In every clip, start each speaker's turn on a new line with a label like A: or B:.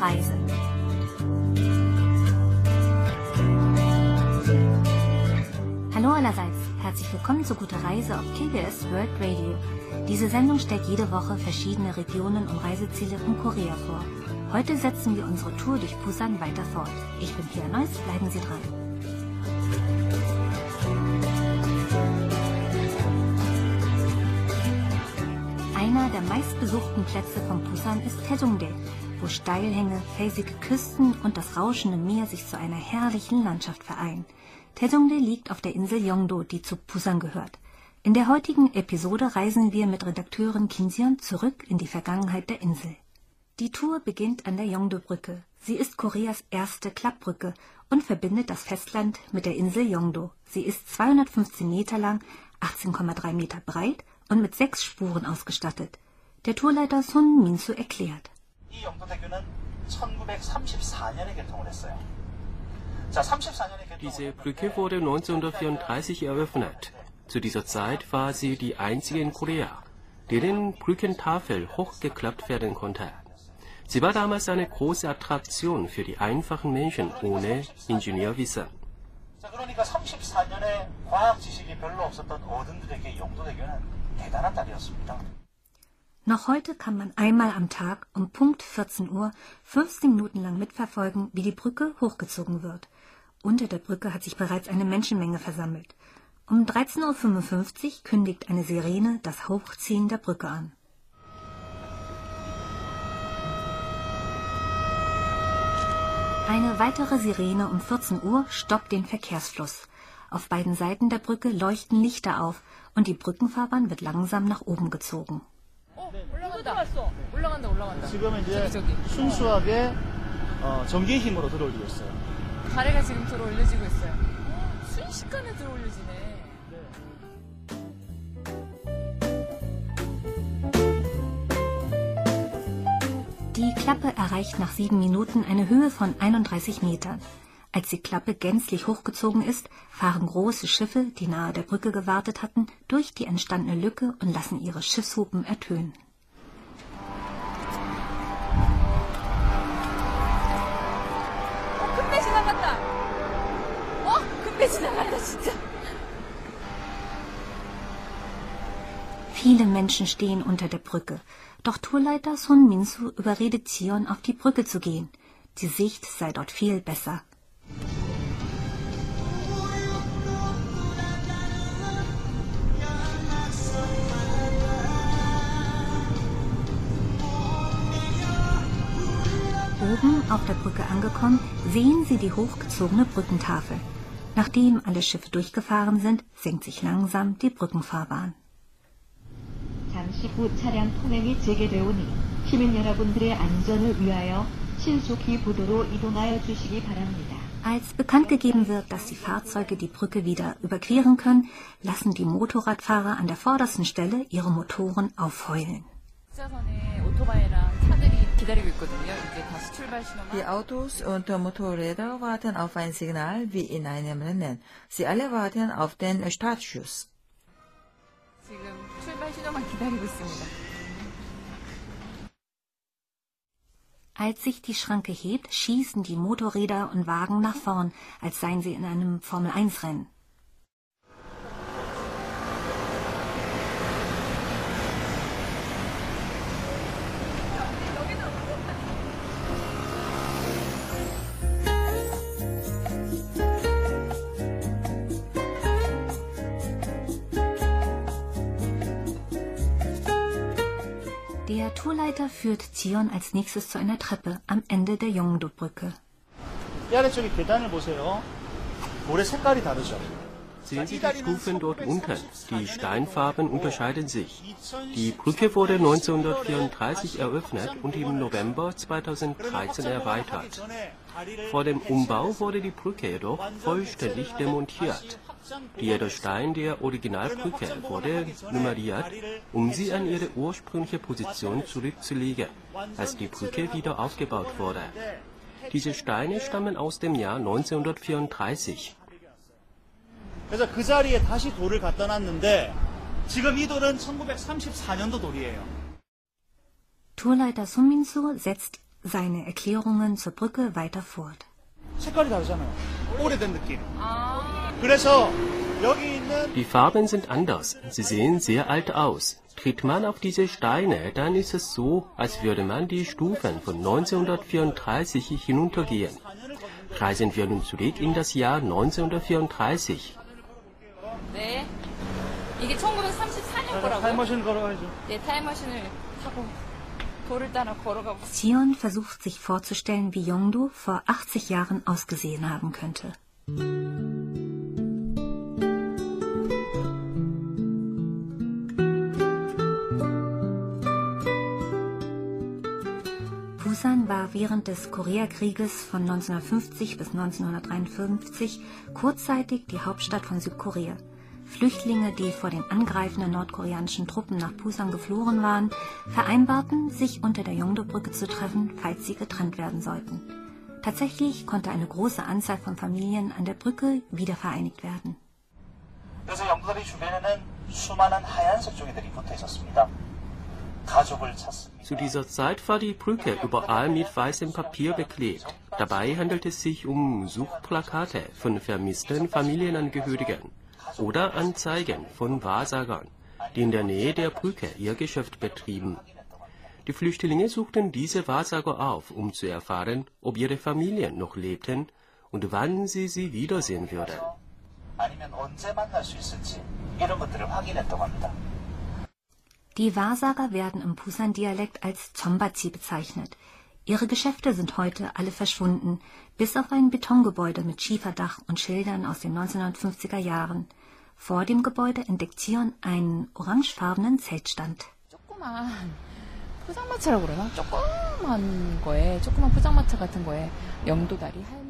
A: Reise. Hallo allerseits, herzlich willkommen zu Gute Reise auf KBS World Radio. Diese Sendung stellt jede Woche verschiedene Regionen und Reiseziele in Korea vor. Heute setzen wir unsere Tour durch Busan weiter fort. Ich bin Pia Neuss, bleiben Sie dran. Einer der meistbesuchten Plätze von Busan ist Taedongdae, wo Steilhänge, felsige Küsten und das rauschende Meer sich zu einer herrlichen Landschaft vereinen. Taedongdae liegt auf der Insel Yeongdo, die zu Busan gehört. In der heutigen Episode reisen wir mit Redakteurin Kim zurück in die Vergangenheit der Insel. Die Tour beginnt an der Yeongdo-Brücke. Sie ist Koreas erste Klappbrücke und verbindet das Festland mit der Insel Yeongdo. Sie ist 215 Meter lang, 18,3 Meter breit und mit sechs Spuren ausgestattet. Der Tourleiter Sun Minsu erklärt.
B: 이 영도대교는 1934년에 개통을 했어요. 자, 34년에
C: Diese Brücke wurde 1934 eröffnet. Zu dieser Zeit war sie die einzige in Korea, deren Brückentafel hochgeklappt werden konnte. Sie war damals eine große Attraktion für die einfachen Menschen ohne Ingenieurwissen.
A: Noch heute kann man einmal am Tag um Punkt 14 Uhr 15 Minuten lang mitverfolgen, wie die Brücke hochgezogen wird. Unter der Brücke hat sich bereits eine Menschenmenge versammelt. Um 13.55 Uhr kündigt eine Sirene das Hochziehen der Brücke an. Eine weitere Sirene um 14 Uhr stoppt den Verkehrsfluss. Auf beiden Seiten der Brücke leuchten Lichter auf und die Brückenfahrbahn wird langsam nach oben gezogen.
D: 어, 올라간다. 올라간다, 올라간다.
E: 지금은 이제
D: 저기, 저기.
E: 순수하게 어, 전기의 힘으로 들어올리고 있어요.
D: 가래가 지금 들어 올려지고 있어요. 순식간에 들어 올려지네.
A: Die Klappe erreicht nach sieben Minuten eine Höhe von 31 Metern. Als die Klappe gänzlich hochgezogen ist, fahren große Schiffe, die nahe der Brücke gewartet hatten, durch die entstandene Lücke und lassen ihre Schiffshupen ertönen. Viele Menschen stehen unter der Brücke. Doch Tourleiter Sun Minsu überredet Zion, auf die Brücke zu gehen. Die Sicht sei dort viel besser. Oben auf der Brücke angekommen, sehen sie die hochgezogene Brückentafel. Nachdem alle Schiffe durchgefahren sind, senkt sich langsam die Brückenfahrbahn.
F: 잠시 후 차량 통행이 재개되오니 시민 여러분들의 안전을 위하여 신속히 부도로 이동하여 주시기 바랍니다.
A: Als bekannt gegeben wird, dass die Fahrzeuge die Brücke wieder überqueren können, lassen die Motorradfahrer an der vordersten Stelle ihre Motoren aufheulen.
G: Die Autos und Motorräder warten auf ein Signal wie in einem Rennen. Sie alle warten auf den Startschuss.
A: Als sich die Schranke hebt, schießen die Motorräder und Wagen nach vorn, als seien sie in einem Formel-1-Rennen. Begleiter führt Zion als nächstes zu einer Treppe am Ende der Yongdo-Brücke.
C: Sehen Sie die Stufen dort unten. Die Steinfarben unterscheiden sich. Die Brücke wurde 1934 eröffnet und im November 2013 erweitert. Vor dem Umbau wurde die Brücke jedoch vollständig demontiert. Jeder Stein der Originalbrücke wurde nummeriert, um sie an ihre ursprüngliche Position zurückzulegen, als die Brücke wieder aufgebaut wurde. Diese Steine stammen aus dem Jahr 1934.
E: 그래서 그 자리에 다시 돌을 갖다 놨는데 지금 이 돌은 1934년도 돌이에요.
A: Tourleiter Sun Minsu setzt seine Erklärungen zur Brücke weiter fort.
E: 색깔이 다르잖아요. 오래된 느낌. 그래서 여기 있는
C: die Farben sind anders. Sie sehen sehr alt aus. Tritt man auf diese Steine, dann ist es so, als würde man die Stufen von 1934 hinuntergehen. Reisen wir nun zurück in das Jahr 1934.
A: Sion versucht sich vorzustellen, wie Yongdu vor 80 Jahren ausgesehen haben könnte. Busan war während des Koreakrieges von 1950 bis 1953 kurzzeitig die Hauptstadt von Südkorea. Flüchtlinge, die vor den angreifenden nordkoreanischen Truppen nach Busan geflohen waren, vereinbarten, sich unter der Yongdo-Brücke zu treffen, falls sie getrennt werden sollten. Tatsächlich konnte eine große Anzahl von Familien an der Brücke wiedervereinigt werden.
B: 그래서 영도다리 주변에는 수많은 하얀색 종이들이 붙어 있었습니다.
C: Zu dieser Zeit war die Brücke überall mit weißem Papier beklebt. Dabei handelt es sich um Suchplakate von vermissten Familienangehörigen oder Anzeigen von Wahrsagern, die in der Nähe der Brücke ihr Geschäft betrieben. Die Flüchtlinge suchten diese Wahrsager auf, um zu erfahren, ob ihre Familien noch lebten und wann sie sie wiedersehen würden.
A: Die Wahrsager werden im Pusan-Dialekt als Zombazi bezeichnet. Ihre Geschäfte sind heute alle verschwunden, bis auf ein Betongebäude mit Schieferdach und Schildern aus den 1950er Jahren. Vor dem Gebäude entdeckt Zion einen orangefarbenen Zeltstand.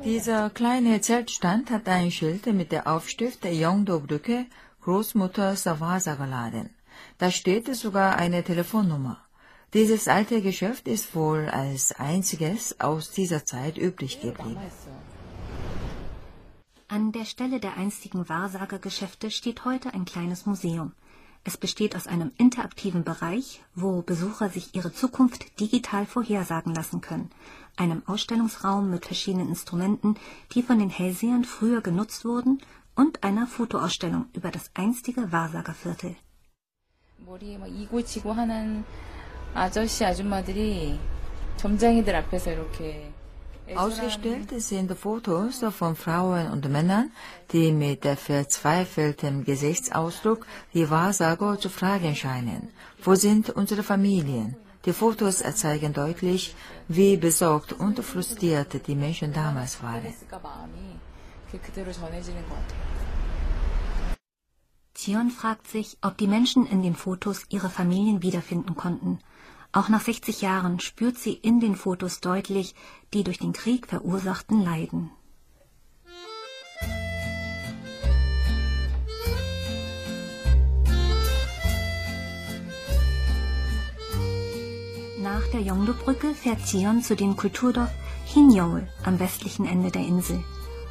G: Dieser kleine Zeltstand hat ein Schild mit der Aufstift der Yongdo-Brücke, Großmutter Savasagerladen. Da steht sogar eine Telefonnummer. Dieses alte Geschäft ist wohl als einziges aus dieser Zeit übrig geblieben.
A: An der Stelle der einstigen Wahrsagergeschäfte steht heute ein kleines Museum. Es besteht aus einem interaktiven Bereich, wo Besucher sich ihre Zukunft digital vorhersagen lassen können, einem Ausstellungsraum mit verschiedenen Instrumenten, die von den Hellsehern früher genutzt wurden, und einer Fotoausstellung über das einstige Wahrsagerviertel.
D: 머리에 막 이고지고 하는 아저씨 아줌마들이 점장이들 앞에서 이렇게
G: Ausgestellt sind Fotos von Frauen und Männern, die mit verzweifeltem Gesichtsausdruck die Wahrsager zu fragen scheinen. Wo sind unsere Familien? Die Fotos zeigen deutlich, wie besorgt und frustriert die Menschen damals waren.
A: Sion fragt sich, ob die Menschen in den Fotos ihre Familien wiederfinden konnten. Auch nach 60 Jahren spürt sie in den Fotos deutlich die durch den Krieg verursachten Leiden. Nach der Yongdo-Brücke fährt Sion zu dem Kulturdorf Hinjol am westlichen Ende der Insel.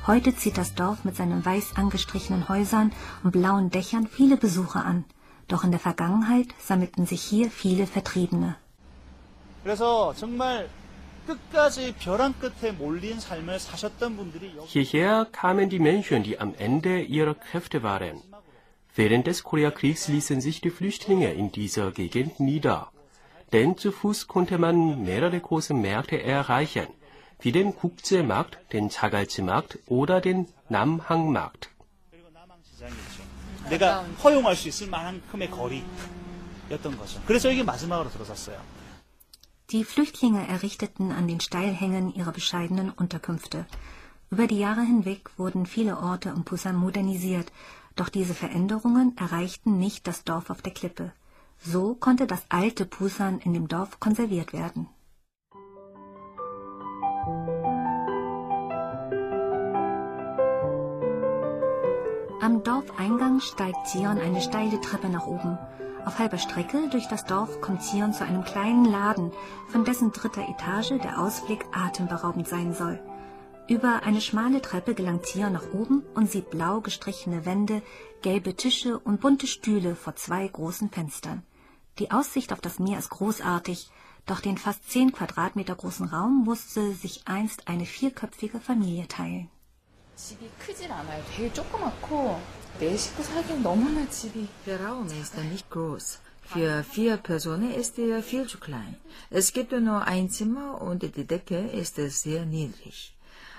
A: Heute zieht das Dorf mit seinen weiß angestrichenen Häusern und blauen Dächern viele Besucher an. Doch in der Vergangenheit sammelten sich hier viele Vertriebene.
C: Hierher kamen die Menschen, die am Ende ihrer Kräfte waren. Während des Koreakriegs ließen sich die Flüchtlinge in dieser Gegend nieder. Denn zu Fuß konnte man mehrere große Märkte erreichen – wie den Kukze-Markt, den Zagalze-Markt oder den Namhang-Markt.
A: Die Flüchtlinge errichteten an den Steilhängen ihre bescheidenen Unterkünfte. Über die Jahre hinweg wurden viele Orte um Pusan modernisiert, doch diese Veränderungen erreichten nicht das Dorf auf der Klippe. So konnte das alte Pusan in dem Dorf konserviert werden. Am Dorfeingang steigt Zion eine steile Treppe nach oben. Auf halber Strecke durch das Dorf kommt Zion zu einem kleinen Laden, von dessen dritter Etage der Ausblick atemberaubend sein soll. Über eine schmale Treppe gelangt Zion nach oben und sieht blau gestrichene Wände, gelbe Tische und bunte Stühle vor zwei großen Fenstern. Die Aussicht auf das Meer ist großartig, Doch den fast 10 Quadratmeter großen Raum musste sich einst eine vierköpfige Familie teilen.
G: Der Raum ist nicht groß. Für vier Personen ist er viel zu klein. Es gibt nur ein Zimmer und die Decke ist sehr niedrig.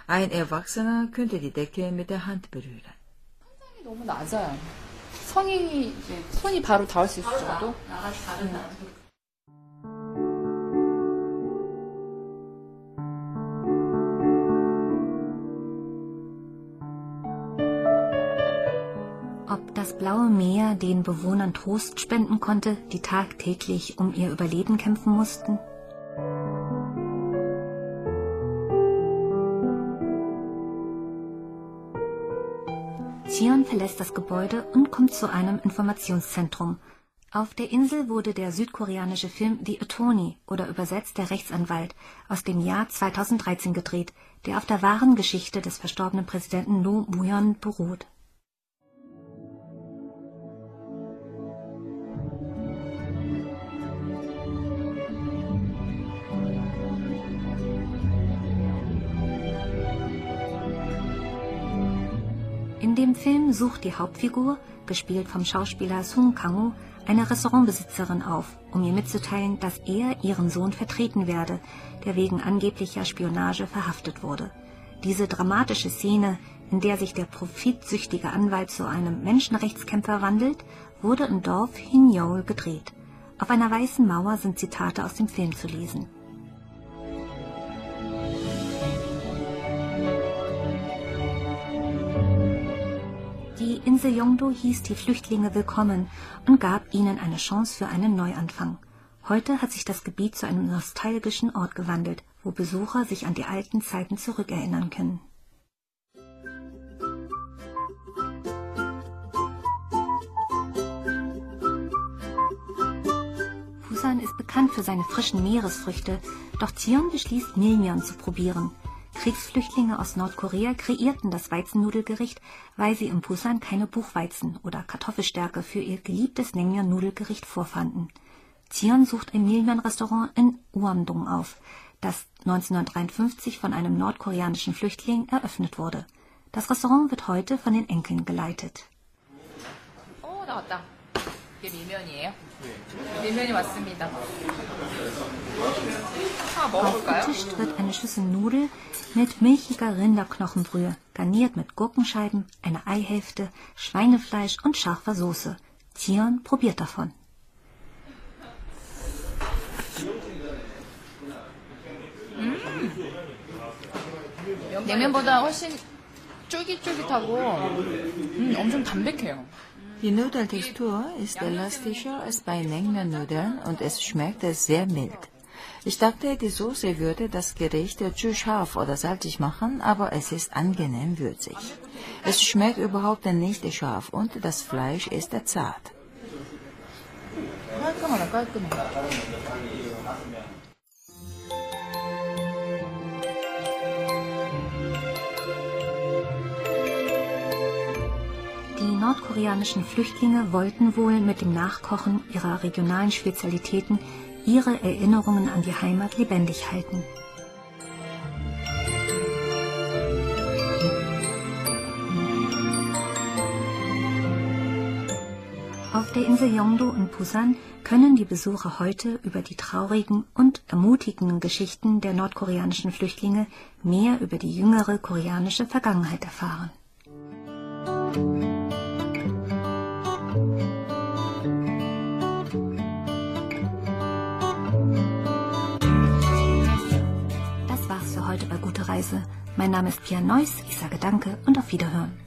G: Ein Erwachsener könnte die Decke mit der Hand berühren.
D: 상당히 너무 낮아요. 성인이 이제 손이 바로 닿을 수 있을 정도?
A: Blaue Meer den Bewohnern Trost spenden konnte, die tagtäglich um ihr Überleben kämpfen mussten? Zion verlässt das Gebäude und kommt zu einem Informationszentrum. Auf der Insel wurde der südkoreanische Film The Attorney oder übersetzt der Rechtsanwalt aus dem Jahr 2013 gedreht, der auf der wahren Geschichte des verstorbenen Präsidenten No Muyon beruht. Dem Film sucht die Hauptfigur, gespielt vom Schauspieler Sung Kang-woo, eine Restaurantbesitzerin auf, um ihr mitzuteilen, dass er ihren Sohn vertreten werde, der wegen angeblicher Spionage verhaftet wurde. Diese dramatische Szene, in der sich der profitsüchtige Anwalt zu einem Menschenrechtskämpfer wandelt, wurde im Dorf Hinyeol gedreht. Auf einer weißen Mauer sind Zitate aus dem Film zu lesen. Yongdo hieß die Flüchtlinge willkommen und gab ihnen eine Chance für einen Neuanfang. Heute hat sich das Gebiet zu einem nostalgischen Ort gewandelt, wo Besucher sich an die alten Zeiten zurückerinnern können. Busan ist bekannt für seine frischen Meeresfrüchte, doch Zion beschließt, Milmion zu probieren. Kriegsflüchtlinge aus Nordkorea kreierten das Weizennudelgericht, weil sie in Busan keine Buchweizen oder Kartoffelstärke für ihr geliebtes Naengmyeon-Nudelgericht vorfanden. Zion sucht ein Naengmyeon-Restaurant in Hwamdong auf, das 1953 von einem nordkoreanischen Flüchtling eröffnet wurde. Das Restaurant wird heute von den Enkeln geleitet.
D: Oh, 이게 밀면이에요? 밀면이 왔습니다. 하나 먹어볼까요?
A: Aufgetischt wird eine Schüssel Nudel mit milchiger Rinderknochenbrühe, garniert mit Gurkenscheiben, einer Eihälfte, Schweinefleisch und scharfer Soße. Zion probiert davon.
D: 냉면보다 훨씬 쫄깃쫄깃하고 음, 엄청 담백해요.
G: Die Nudeltextur ist elastischer als bei Naengmyeon-Nudeln und es schmeckt sehr mild. Ich dachte, die Soße würde das Gericht zu scharf oder salzig machen, aber es ist angenehm würzig. Es schmeckt überhaupt nicht scharf und das Fleisch ist zart.
A: Nordkoreanischen Flüchtlinge wollten wohl mit dem Nachkochen ihrer regionalen Spezialitäten ihre Erinnerungen an die Heimat lebendig halten. Auf der Insel Yongdo in Busan können die Besucher heute über die traurigen und ermutigenden Geschichten der nordkoreanischen Flüchtlinge mehr über die jüngere koreanische Vergangenheit erfahren. Reise. Mein Name ist Pia Neuss. Ich sage Danke und auf Wiederhören.